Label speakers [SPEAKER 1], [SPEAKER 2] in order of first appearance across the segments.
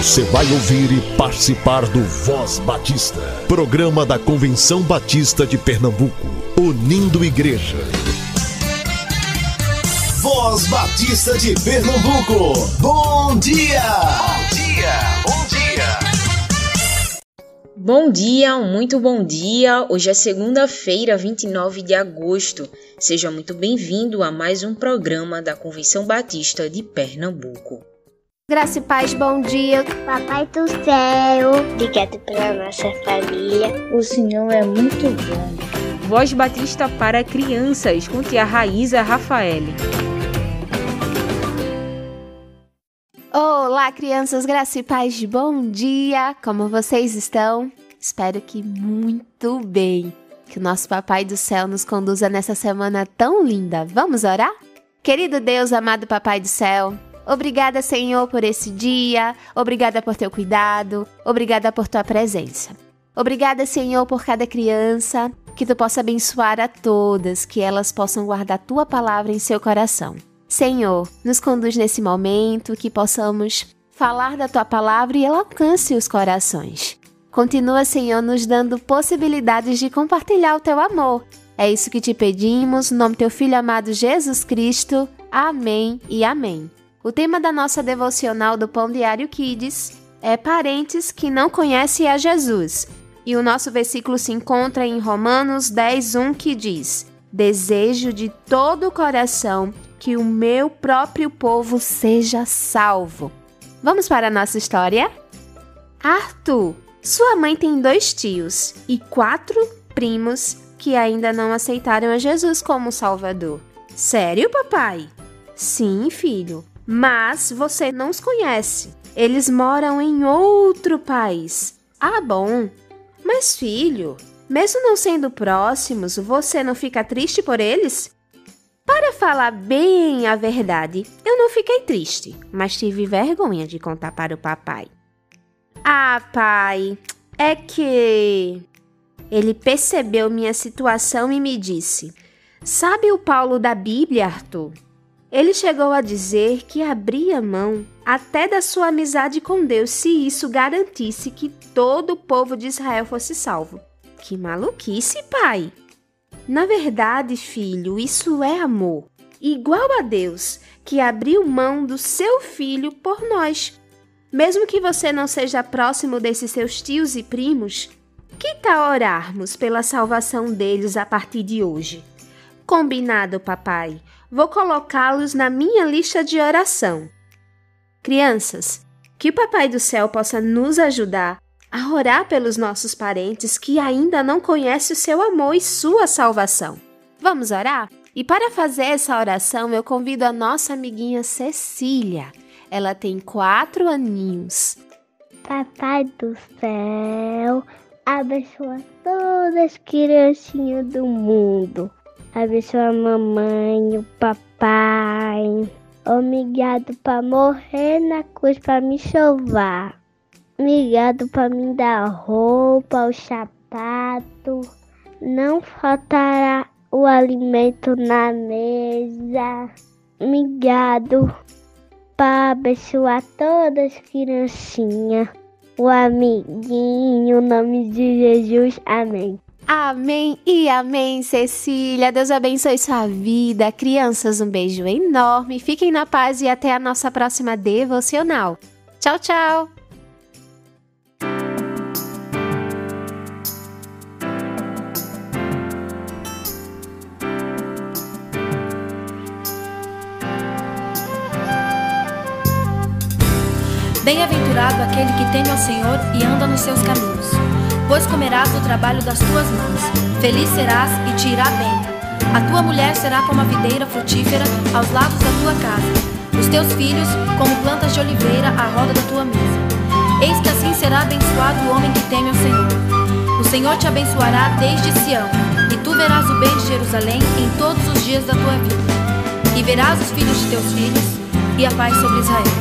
[SPEAKER 1] Você vai ouvir e participar do Voz Batista, programa da Convenção Batista de Pernambuco, unindo igreja. Voz Batista de Pernambuco, bom dia! Bom dia, bom
[SPEAKER 2] dia! Bom dia, muito bom dia! Hoje é segunda-feira, 29 de agosto. Seja muito bem-vindo a mais um programa da Convenção Batista de Pernambuco.
[SPEAKER 3] Graça e paz, bom dia.
[SPEAKER 4] Papai do céu, obrigado pela nossa família.
[SPEAKER 5] O Senhor é muito bom.
[SPEAKER 2] Voz Batista para crianças, com tia Raíza Rafael.
[SPEAKER 3] Olá, crianças, graça e paz, bom dia. Como vocês estão? Espero que muito bem. Que o nosso Papai do Céu nos conduza nessa semana tão linda. Vamos orar? Querido Deus, amado Papai do Céu, Obrigada, Senhor, por esse dia. Obrigada por teu cuidado. Obrigada por tua presença. Obrigada, Senhor, por cada criança. Que tu possa abençoar a todas, que elas possam guardar tua palavra em seu coração. Senhor, nos conduz nesse momento, que possamos falar da tua palavra e ela alcance os corações. Continua, Senhor, nos dando possibilidades de compartilhar o teu amor. É isso que te pedimos, no nome do teu filho amado Jesus Cristo. Amém e amém. O tema da nossa devocional do Pão Diário Kids é Parentes que não conhecem a Jesus. E o nosso versículo se encontra em Romanos 10:1 que diz: Desejo de todo o coração que o meu próprio povo seja salvo. Vamos para a nossa história? Arthur, sua mãe tem dois tios e quatro primos que ainda não aceitaram a Jesus como Salvador. Sério, papai? Sim, filho mas você não os conhece. Eles moram em outro país. Ah, bom. Mas, filho, mesmo não sendo próximos, você não fica triste por eles? Para falar bem a verdade, eu não fiquei triste, mas tive vergonha de contar para o papai. Ah, pai, é que. Ele percebeu minha situação e me disse: Sabe o Paulo da Bíblia, Arthur? Ele chegou a dizer que abria mão até da sua amizade com Deus se isso garantisse que todo o povo de Israel fosse salvo. Que maluquice, pai! Na verdade, filho, isso é amor. Igual a Deus, que abriu mão do seu filho por nós. Mesmo que você não seja próximo desses seus tios e primos, que tal orarmos pela salvação deles a partir de hoje? Combinado, papai vou colocá-los na minha lista de oração. Crianças, que o Papai do Céu possa nos ajudar a orar pelos nossos parentes que ainda não conhecem o seu amor e sua salvação. Vamos orar? E para fazer essa oração, eu convido a nossa amiguinha Cecília. Ela tem quatro aninhos.
[SPEAKER 4] Papai do céu, abençoa todas as criancinhas do mundo abençoa a mamãe, o papai. Obrigado para morrer na cruz para me salvar. Obrigado para me dar roupa, o sapato. Não faltará o alimento na mesa. Obrigado para abençoar todas as criancinhas. O amiguinho, em nome de Jesus. Amém.
[SPEAKER 3] Amém e amém, Cecília. Deus abençoe sua vida. Crianças, um beijo enorme. Fiquem na paz e até a nossa próxima devocional. Tchau, tchau.
[SPEAKER 6] Bem-aventurado aquele que teme ao Senhor e anda nos seus caminhos pois comerás do trabalho das tuas mãos. Feliz serás e te irá bem. A tua mulher será como a videira frutífera aos lados da tua casa, os teus filhos como plantas de oliveira à roda da tua mesa. Eis que assim será abençoado o homem que teme ao Senhor. O Senhor te abençoará desde Sião, e tu verás o bem de Jerusalém em todos os dias da tua vida. E verás os filhos de teus filhos, e a paz sobre Israel.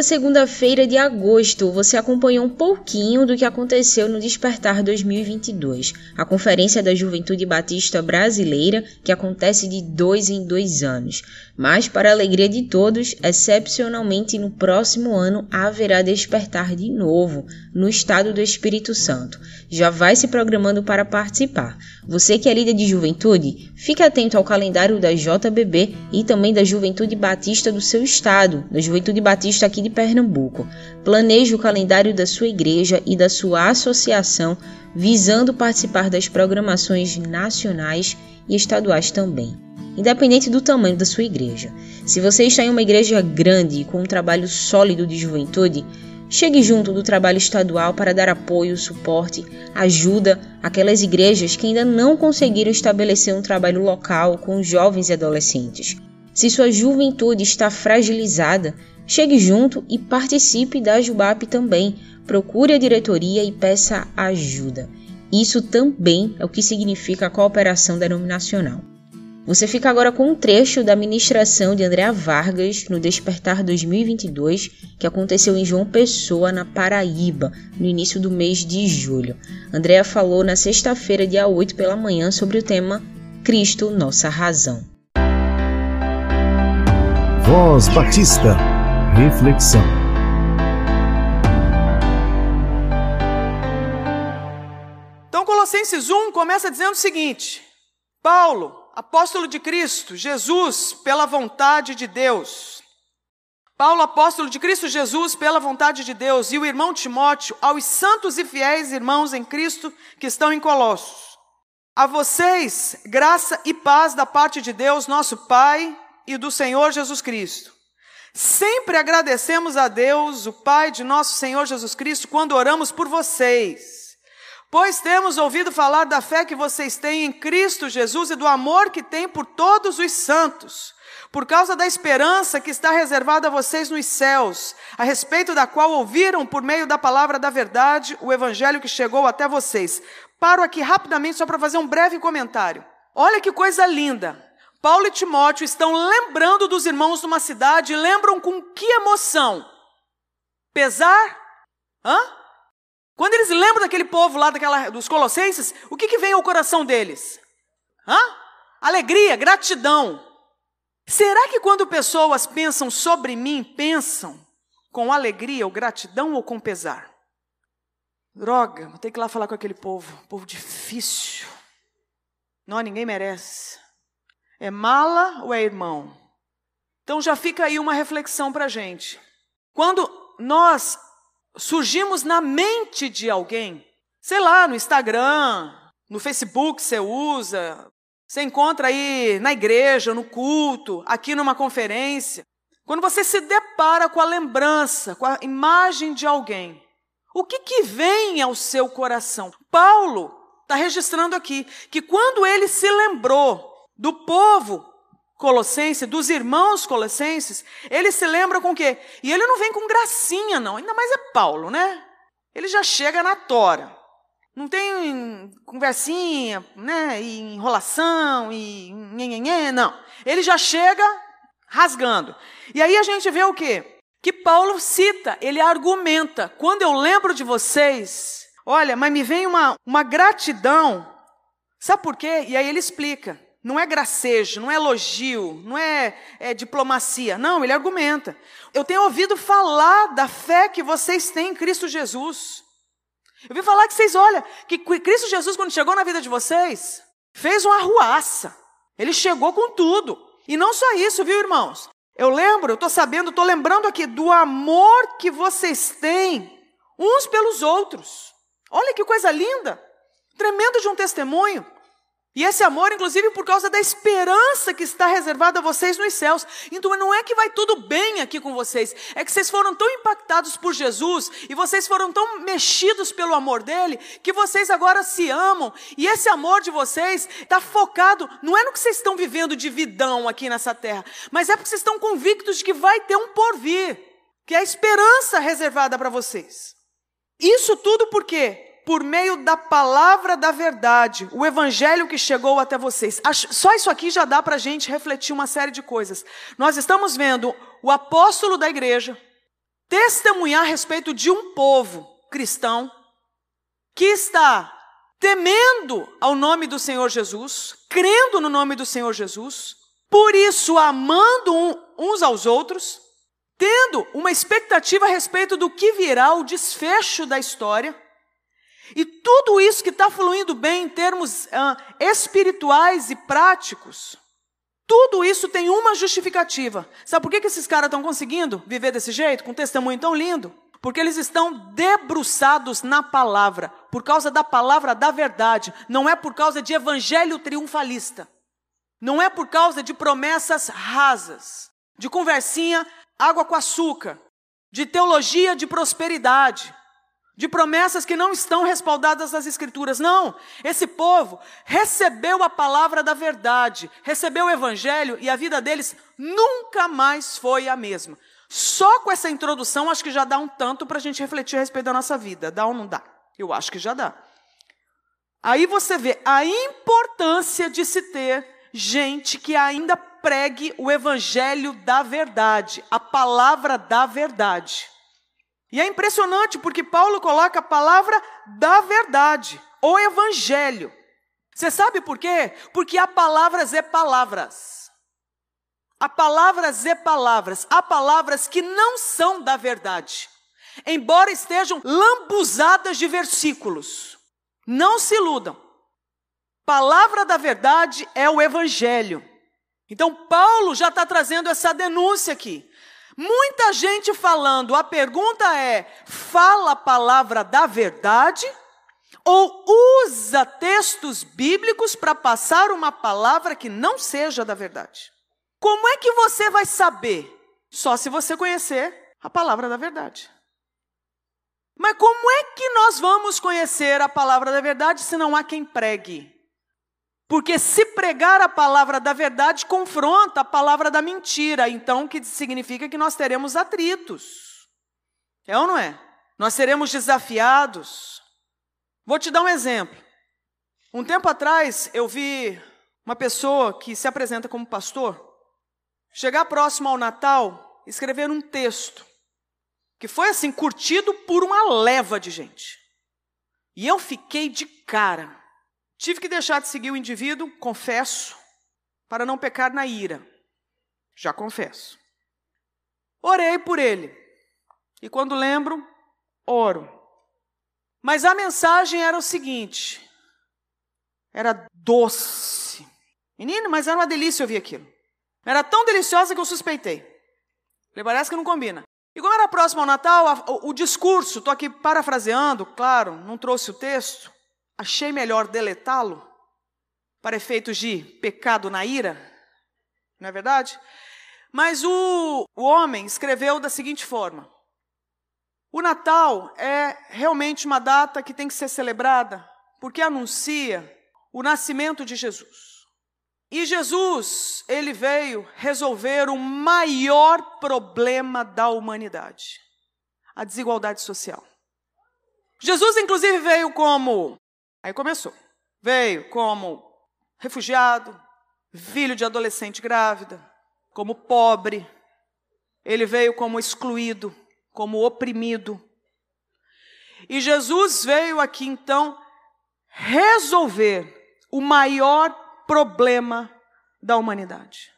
[SPEAKER 7] Toda segunda-feira de agosto você acompanhou um pouquinho do que aconteceu no Despertar 2022, a Conferência da Juventude Batista Brasileira, que acontece de dois em dois anos. Mas, para a alegria de todos, excepcionalmente no próximo ano haverá Despertar de novo, no estado do Espírito Santo. Já vai se programando para participar. Você que é líder de juventude, fique atento ao calendário da JBB e também da Juventude Batista do seu estado, da Juventude Batista aqui de Pernambuco. Planeje o calendário da sua igreja e da sua associação, visando participar das programações nacionais e estaduais também, independente do tamanho da sua igreja. Se você está em uma igreja grande com um trabalho sólido de juventude, Chegue junto do trabalho estadual para dar apoio, suporte, ajuda àquelas igrejas que ainda não conseguiram estabelecer um trabalho local com jovens e adolescentes. Se sua juventude está fragilizada, chegue junto e participe da Jubap também. Procure a diretoria e peça ajuda. Isso também é o que significa a cooperação denominacional. Você fica agora com um trecho da ministração de Andréa Vargas no Despertar 2022, que aconteceu em João Pessoa, na Paraíba, no início do mês de julho. Andréa falou na sexta-feira, dia 8 pela manhã, sobre o tema Cristo, nossa razão.
[SPEAKER 1] Voz Batista. Reflexão.
[SPEAKER 8] Então, Colossenses 1 começa dizendo o seguinte: Paulo, apóstolo de Cristo, Jesus, pela vontade de Deus. Paulo, apóstolo de Cristo Jesus, pela vontade de Deus, e o irmão Timóteo, aos santos e fiéis irmãos em Cristo que estão em Colossos. A vocês, graça e paz da parte de Deus, nosso Pai, e do Senhor Jesus Cristo. Sempre agradecemos a Deus, o Pai de nosso Senhor Jesus Cristo, quando oramos por vocês Pois temos ouvido falar da fé que vocês têm em Cristo Jesus e do amor que têm por todos os santos, por causa da esperança que está reservada a vocês nos céus, a respeito da qual ouviram por meio da palavra da verdade o evangelho que chegou até vocês. Paro aqui rapidamente só para fazer um breve comentário. Olha que coisa linda. Paulo e Timóteo estão lembrando dos irmãos numa cidade, lembram com que emoção? Pesar? Hã? Quando eles lembram daquele povo lá, daquela, dos colossenses, o que, que vem ao coração deles? Hã? Alegria, gratidão. Será que quando pessoas pensam sobre mim, pensam com alegria ou gratidão ou com pesar? Droga, vou ter que ir lá falar com aquele povo. Povo difícil. Não, ninguém merece. É mala ou é irmão? Então já fica aí uma reflexão para a gente. Quando nós surgimos na mente de alguém, sei lá, no Instagram, no Facebook você usa, você encontra aí na igreja, no culto, aqui numa conferência. quando você se depara com a lembrança, com a imagem de alguém, o que, que vem ao seu coração? Paulo está registrando aqui que quando ele se lembrou do povo colossense, dos irmãos colossenses, ele se lembra com o quê? E ele não vem com gracinha, não, ainda mais é Paulo, né? Ele já chega na tora. Não tem conversinha, né, e enrolação, e nhenhenhê, não. Ele já chega rasgando. E aí a gente vê o quê? Que Paulo cita, ele argumenta. Quando eu lembro de vocês, olha, mas me vem uma, uma gratidão. Sabe por quê? E aí ele explica. Não é gracejo, não é elogio, não é, é, diplomacia. Não, ele argumenta. Eu tenho ouvido falar da fé que vocês têm em Cristo Jesus. Eu vi falar que vocês, olha, que Cristo Jesus, quando chegou na vida de vocês, fez uma arruaça. Ele chegou com tudo. E não só isso, viu, irmãos? Eu lembro, eu estou sabendo, estou lembrando aqui do amor que vocês têm uns pelos outros. Olha que coisa linda! Tremendo de um testemunho. E esse amor, inclusive, por causa da esperança que está reservada a vocês nos céus. Então não é que vai tudo bem aqui com vocês, é que vocês foram tão impactados por Jesus e vocês foram tão mexidos pelo amor dele que vocês agora se amam. E esse amor de vocês está focado, não é no que vocês estão vivendo de vidão aqui nessa terra, mas é porque vocês estão convictos de que vai ter um porvir, que é a esperança reservada para vocês. Isso tudo por quê? Por meio da palavra da verdade, o evangelho que chegou até vocês. Só isso aqui já dá para a gente refletir uma série de coisas. Nós estamos vendo o apóstolo da igreja testemunhar a respeito de um povo cristão que está temendo ao nome do Senhor Jesus, crendo no nome do Senhor Jesus, por isso amando uns aos outros, tendo uma expectativa a respeito do que virá, o desfecho da história e tudo isso que está fluindo bem em termos ah, espirituais e práticos, tudo isso tem uma justificativa. Sabe por que, que esses caras estão conseguindo viver desse jeito, com um testemunho tão lindo? Porque eles estão debruçados na palavra, por causa da palavra da verdade, não é por causa de evangelho triunfalista, não é por causa de promessas rasas, de conversinha água com açúcar, de teologia de prosperidade de promessas que não estão respaldadas nas Escrituras. Não, esse povo recebeu a palavra da verdade, recebeu o Evangelho e a vida deles nunca mais foi a mesma. Só com essa introdução, acho que já dá um tanto para a gente refletir a respeito da nossa vida. Dá ou não dá? Eu acho que já dá. Aí você vê a importância de se ter gente que ainda pregue o evangelho da verdade, a palavra da verdade. E é impressionante porque Paulo coloca a palavra da verdade, o evangelho. Você sabe por quê? Porque há palavras e palavras. Há palavras e palavras. Há palavras que não são da verdade. Embora estejam lambuzadas de versículos. Não se iludam. Palavra da verdade é o evangelho. Então, Paulo já está trazendo essa denúncia aqui. Muita gente falando, a pergunta é: fala a palavra da verdade ou usa textos bíblicos para passar uma palavra que não seja da verdade? Como é que você vai saber? Só se você conhecer a palavra da verdade. Mas como é que nós vamos conhecer a palavra da verdade se não há quem pregue? Porque se pregar a palavra da verdade confronta a palavra da mentira, então que significa que nós teremos atritos. É ou não é? Nós seremos desafiados. Vou te dar um exemplo. Um tempo atrás eu vi uma pessoa que se apresenta como pastor chegar próximo ao Natal, escrever um texto que foi assim curtido por uma leva de gente. E eu fiquei de cara. Tive que deixar de seguir o indivíduo, confesso, para não pecar na ira. Já confesso. Orei por ele. E quando lembro, oro. Mas a mensagem era o seguinte: era doce. Menino, mas era uma delícia ouvir aquilo. Era tão deliciosa que eu suspeitei. Falei, parece que não combina. E como era próximo ao Natal, o, o discurso, estou aqui parafraseando, claro, não trouxe o texto achei melhor deletá-lo para efeitos de pecado na ira, não é verdade? Mas o, o homem escreveu da seguinte forma: O Natal é realmente uma data que tem que ser celebrada porque anuncia o nascimento de Jesus. E Jesus, ele veio resolver o maior problema da humanidade: a desigualdade social. Jesus, inclusive, veio como. Aí começou. Veio como refugiado, filho de adolescente grávida, como pobre. Ele veio como excluído, como oprimido. E Jesus veio aqui então resolver o maior problema da humanidade.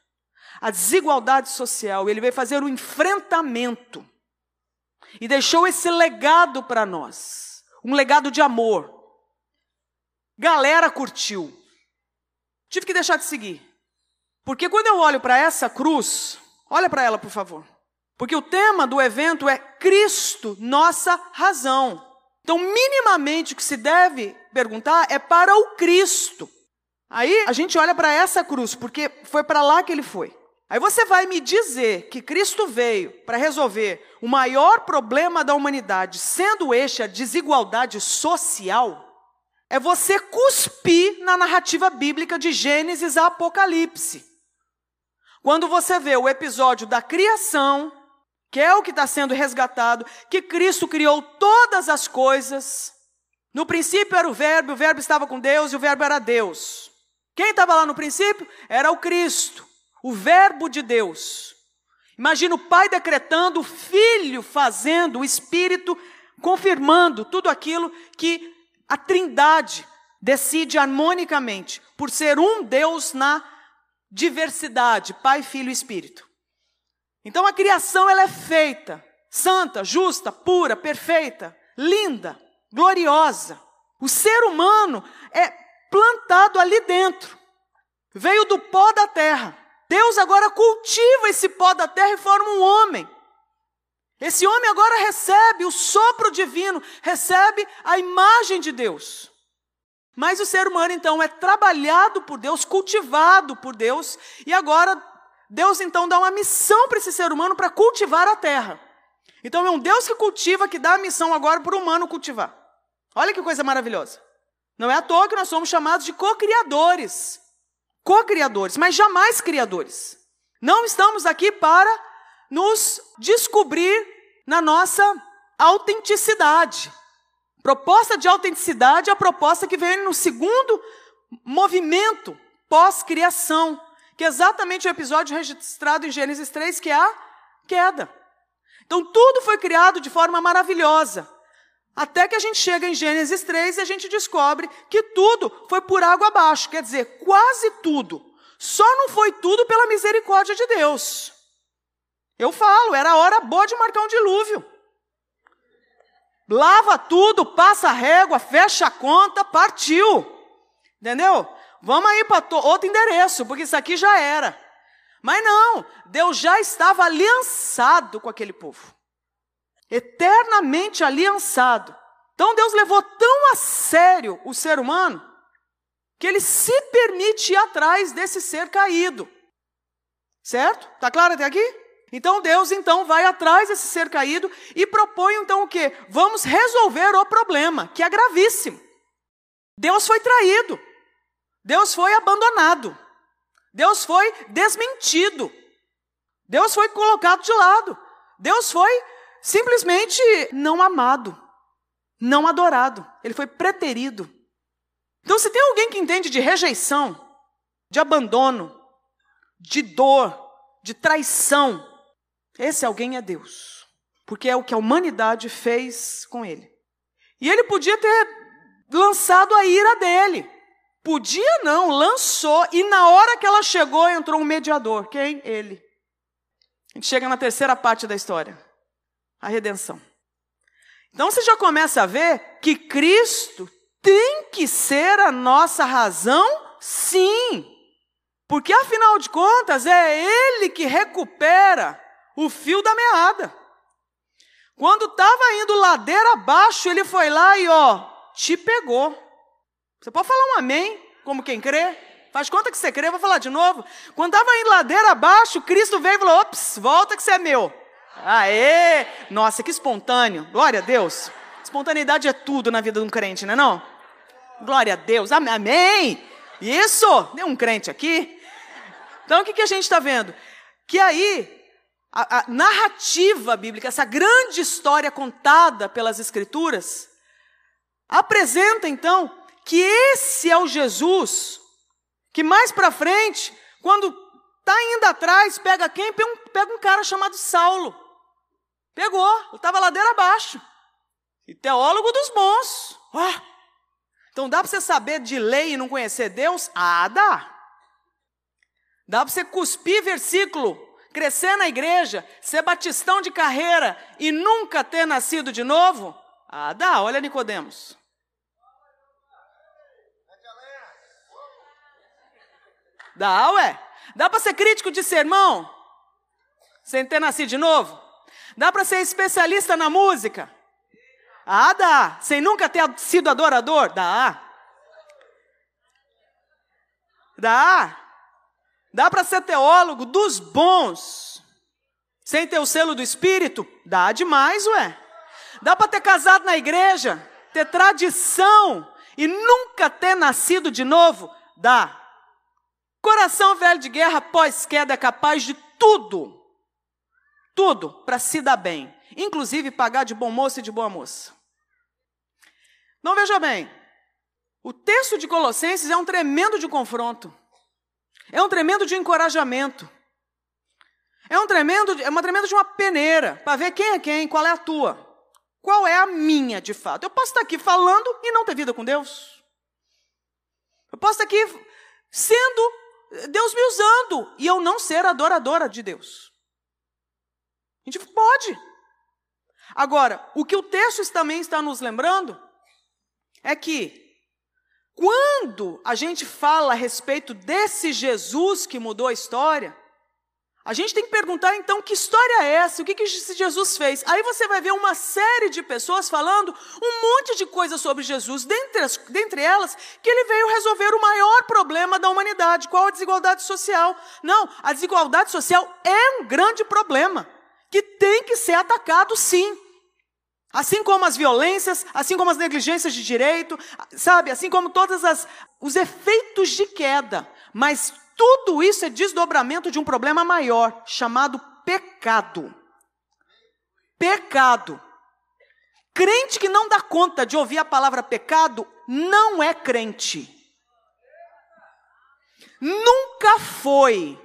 [SPEAKER 8] A desigualdade social. Ele veio fazer o enfrentamento. E deixou esse legado para nós. Um legado de amor. Galera curtiu. Tive que deixar de seguir. Porque quando eu olho para essa cruz, olha para ela, por favor. Porque o tema do evento é Cristo, nossa razão. Então, minimamente, o que se deve perguntar é para o Cristo. Aí a gente olha para essa cruz, porque foi para lá que ele foi. Aí você vai me dizer que Cristo veio para resolver o maior problema da humanidade, sendo este a desigualdade social, é você cuspir na narrativa bíblica de Gênesis a Apocalipse. Quando você vê o episódio da criação, que é o que está sendo resgatado, que Cristo criou todas as coisas. No princípio era o Verbo, o Verbo estava com Deus e o Verbo era Deus. Quem estava lá no princípio? Era o Cristo, o Verbo de Deus. Imagina o Pai decretando, o Filho fazendo, o Espírito confirmando tudo aquilo que a Trindade decide harmonicamente, por ser um Deus na diversidade, Pai, Filho e Espírito. Então a criação ela é feita santa, justa, pura, perfeita, linda, gloriosa. O ser humano é plantado ali dentro. Veio do pó da terra. Deus agora cultiva esse pó da terra e forma um homem. Esse homem agora recebe o sopro divino, recebe a imagem de Deus. Mas o ser humano então é trabalhado por Deus, cultivado por Deus, e agora Deus então dá uma missão para esse ser humano para cultivar a terra. Então é um Deus que cultiva, que dá a missão agora para o humano cultivar. Olha que coisa maravilhosa. Não é à toa que nós somos chamados de co-criadores. Co-criadores, mas jamais criadores. Não estamos aqui para nos descobrir na nossa autenticidade. Proposta de autenticidade é a proposta que vem no segundo movimento pós-criação, que é exatamente o episódio registrado em Gênesis 3, que é a queda. Então tudo foi criado de forma maravilhosa. Até que a gente chega em Gênesis 3 e a gente descobre que tudo foi por água abaixo, quer dizer, quase tudo. Só não foi tudo pela misericórdia de Deus. Eu falo, era hora boa de marcar um dilúvio. Lava tudo, passa a régua, fecha a conta, partiu. Entendeu? Vamos aí para outro endereço, porque isso aqui já era. Mas não, Deus já estava aliançado com aquele povo eternamente aliançado. Então Deus levou tão a sério o ser humano que ele se permite ir atrás desse ser caído. Certo? Tá claro até aqui? Então Deus então vai atrás desse ser caído e propõe então o quê? Vamos resolver o problema, que é gravíssimo. Deus foi traído. Deus foi abandonado. Deus foi desmentido. Deus foi colocado de lado. Deus foi simplesmente não amado, não adorado. Ele foi preterido. Então, se tem alguém que entende de rejeição, de abandono, de dor, de traição, esse alguém é Deus. Porque é o que a humanidade fez com ele. E ele podia ter lançado a ira dele. Podia não, lançou. E na hora que ela chegou, entrou um mediador. Quem? Ele. A gente chega na terceira parte da história a redenção. Então você já começa a ver que Cristo tem que ser a nossa razão, sim. Porque afinal de contas é Ele que recupera o fio da meada. Quando estava indo ladeira abaixo, Ele foi lá e ó, te pegou. Você pode falar um amém, como quem crê? Faz conta que você crê, vou falar de novo. Quando estava em ladeira abaixo, Cristo veio e falou: ops, volta que você é meu. Aê! Nossa, que espontâneo. Glória a Deus. Espontaneidade é tudo na vida de um crente, não é não? Glória a Deus. Amém. Isso! Tem um crente aqui. Então o que, que a gente está vendo? Que aí a, a narrativa bíblica, essa grande história contada pelas Escrituras, apresenta então que esse é o Jesus que mais para frente, quando está indo atrás, pega quem? Pega um, pega um cara chamado Saulo. Pegou, estava ladeira abaixo. E teólogo dos bons. Oh. Então dá para você saber de lei e não conhecer Deus? Ah, dá. Dá para você cuspir versículo crescer na igreja, ser batistão de carreira e nunca ter nascido de novo? Ah, dá, olha Nicodemos. Dá, ué. Dá para ser crítico de sermão sem ter nascido de novo? Dá para ser especialista na música? Ah, dá. Sem nunca ter sido adorador? Dá. Dá. Dá para ser teólogo dos bons, sem ter o selo do Espírito? Dá demais, ué. Dá para ter casado na igreja, ter tradição e nunca ter nascido de novo? Dá. Coração velho de guerra pós-queda é capaz de tudo, tudo para se dar bem, inclusive pagar de bom moço e de boa moça. Não veja bem, o texto de Colossenses é um tremendo de confronto. É um tremendo de encorajamento. É um tremendo, é uma tremenda de uma peneira para ver quem é quem, qual é a tua, qual é a minha de fato. Eu posso estar aqui falando e não ter vida com Deus. Eu posso estar aqui sendo Deus me usando e eu não ser adoradora de Deus. A gente pode. Agora, o que o texto também está nos lembrando é que quando a gente fala a respeito desse Jesus que mudou a história, a gente tem que perguntar então que história é essa? O que, que esse Jesus fez? Aí você vai ver uma série de pessoas falando um monte de coisas sobre Jesus, dentre, as, dentre elas que ele veio resolver o maior problema da humanidade, qual a desigualdade social. Não, a desigualdade social é um grande problema que tem que ser atacado sim. Assim como as violências, assim como as negligências de direito, sabe? Assim como todos os efeitos de queda. Mas tudo isso é desdobramento de um problema maior, chamado pecado. Pecado. Crente que não dá conta de ouvir a palavra pecado, não é crente. Nunca foi.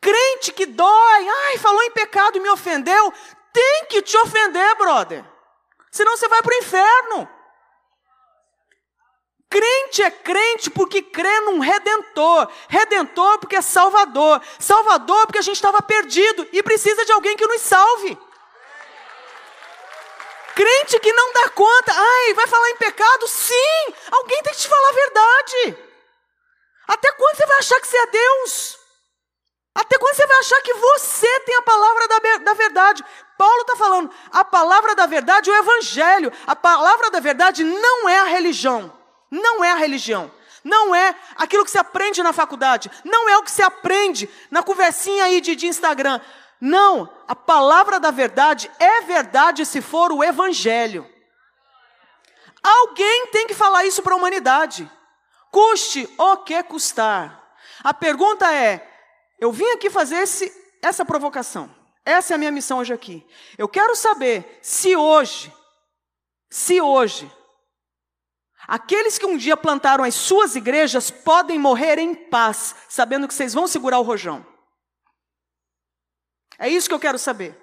[SPEAKER 8] Crente que dói, ai, falou em pecado e me ofendeu, tem que te ofender, brother. Senão você vai para o inferno. Crente é crente porque crê num redentor. Redentor porque é salvador. Salvador porque a gente estava perdido e precisa de alguém que nos salve. Crente que não dá conta, ai, vai falar em pecado? Sim, alguém tem que te falar a verdade. Até quando você vai achar que você é Deus? Até quando você vai achar que você tem a palavra da, da verdade? Paulo está falando, a palavra da verdade é o evangelho. A palavra da verdade não é a religião. Não é a religião. Não é aquilo que se aprende na faculdade. Não é o que se aprende na conversinha aí de, de Instagram. Não, a palavra da verdade é verdade se for o evangelho. Alguém tem que falar isso para a humanidade. Custe o que custar. A pergunta é: eu vim aqui fazer esse, essa provocação. Essa é a minha missão hoje aqui. Eu quero saber se hoje, se hoje, aqueles que um dia plantaram as suas igrejas podem morrer em paz, sabendo que vocês vão segurar o rojão. É isso que eu quero saber.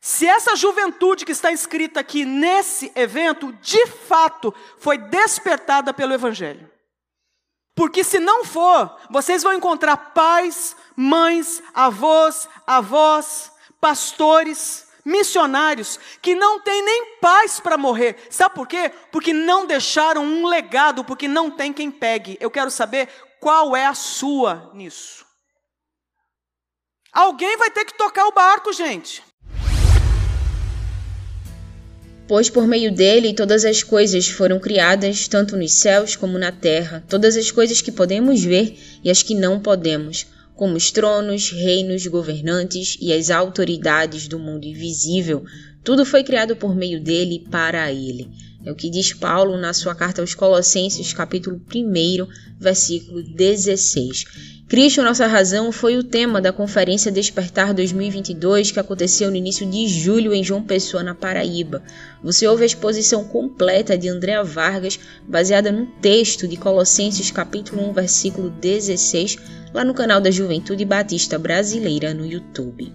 [SPEAKER 8] Se essa juventude que está inscrita aqui nesse evento, de fato, foi despertada pelo Evangelho. Porque se não for, vocês vão encontrar pais, mães, avós, avós, pastores, missionários que não têm nem paz para morrer. Sabe por quê? Porque não deixaram um legado, porque não tem quem pegue. Eu quero saber qual é a sua nisso. Alguém vai ter que tocar o barco, gente.
[SPEAKER 2] Pois por meio dele todas as coisas foram criadas, tanto nos céus como na terra, todas as coisas que podemos ver e as que não podemos, como os tronos, reinos, governantes e as autoridades do mundo invisível, tudo foi criado por meio dele e para ele. É o que diz Paulo na sua carta aos Colossenses, capítulo 1, versículo 16. Cristo, nossa razão, foi o tema da Conferência Despertar 2022 que aconteceu no início de julho em João Pessoa, na Paraíba. Você ouve a exposição completa de Andréa Vargas, baseada no texto de Colossenses capítulo 1, versículo 16, lá no canal da Juventude Batista Brasileira no YouTube.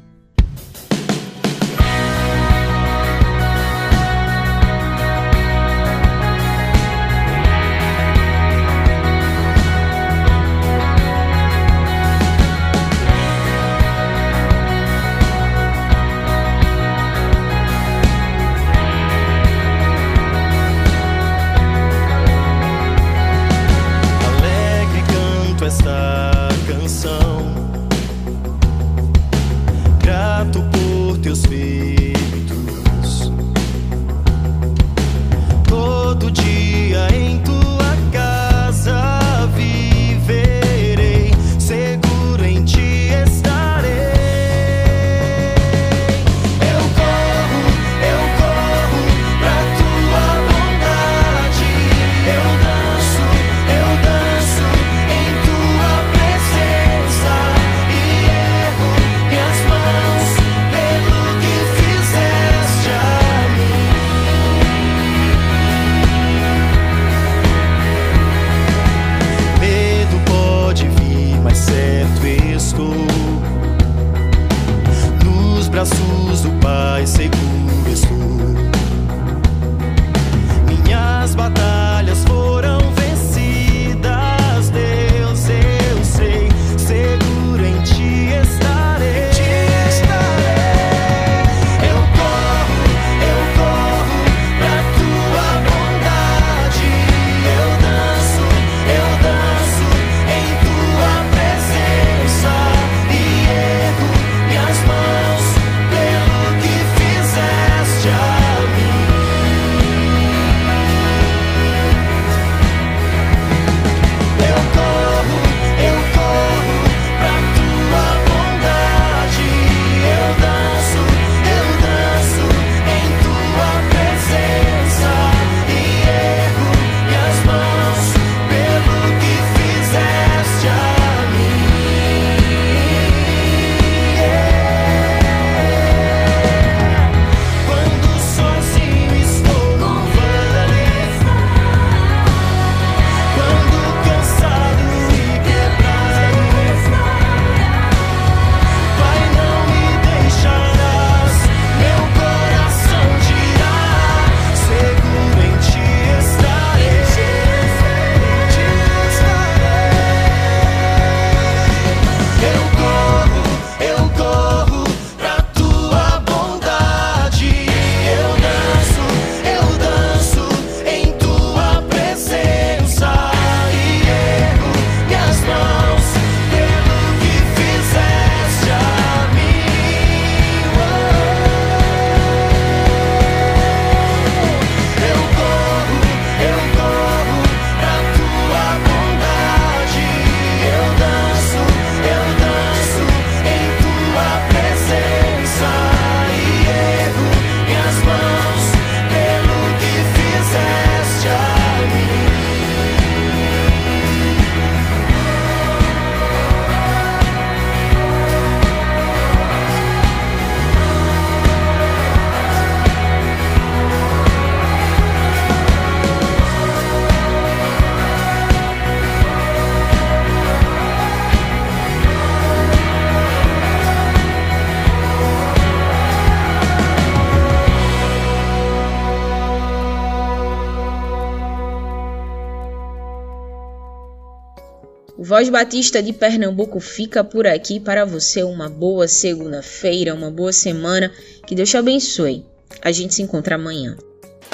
[SPEAKER 2] Voz Batista de Pernambuco fica por aqui para você. Uma boa segunda-feira, uma boa semana. Que Deus te abençoe. A gente se encontra amanhã.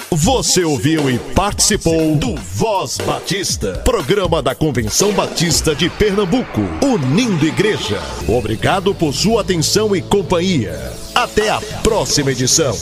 [SPEAKER 1] Você ouviu e participou do Voz Batista, programa da Convenção Batista de Pernambuco, unindo igreja. Obrigado por sua atenção e companhia. Até a próxima edição.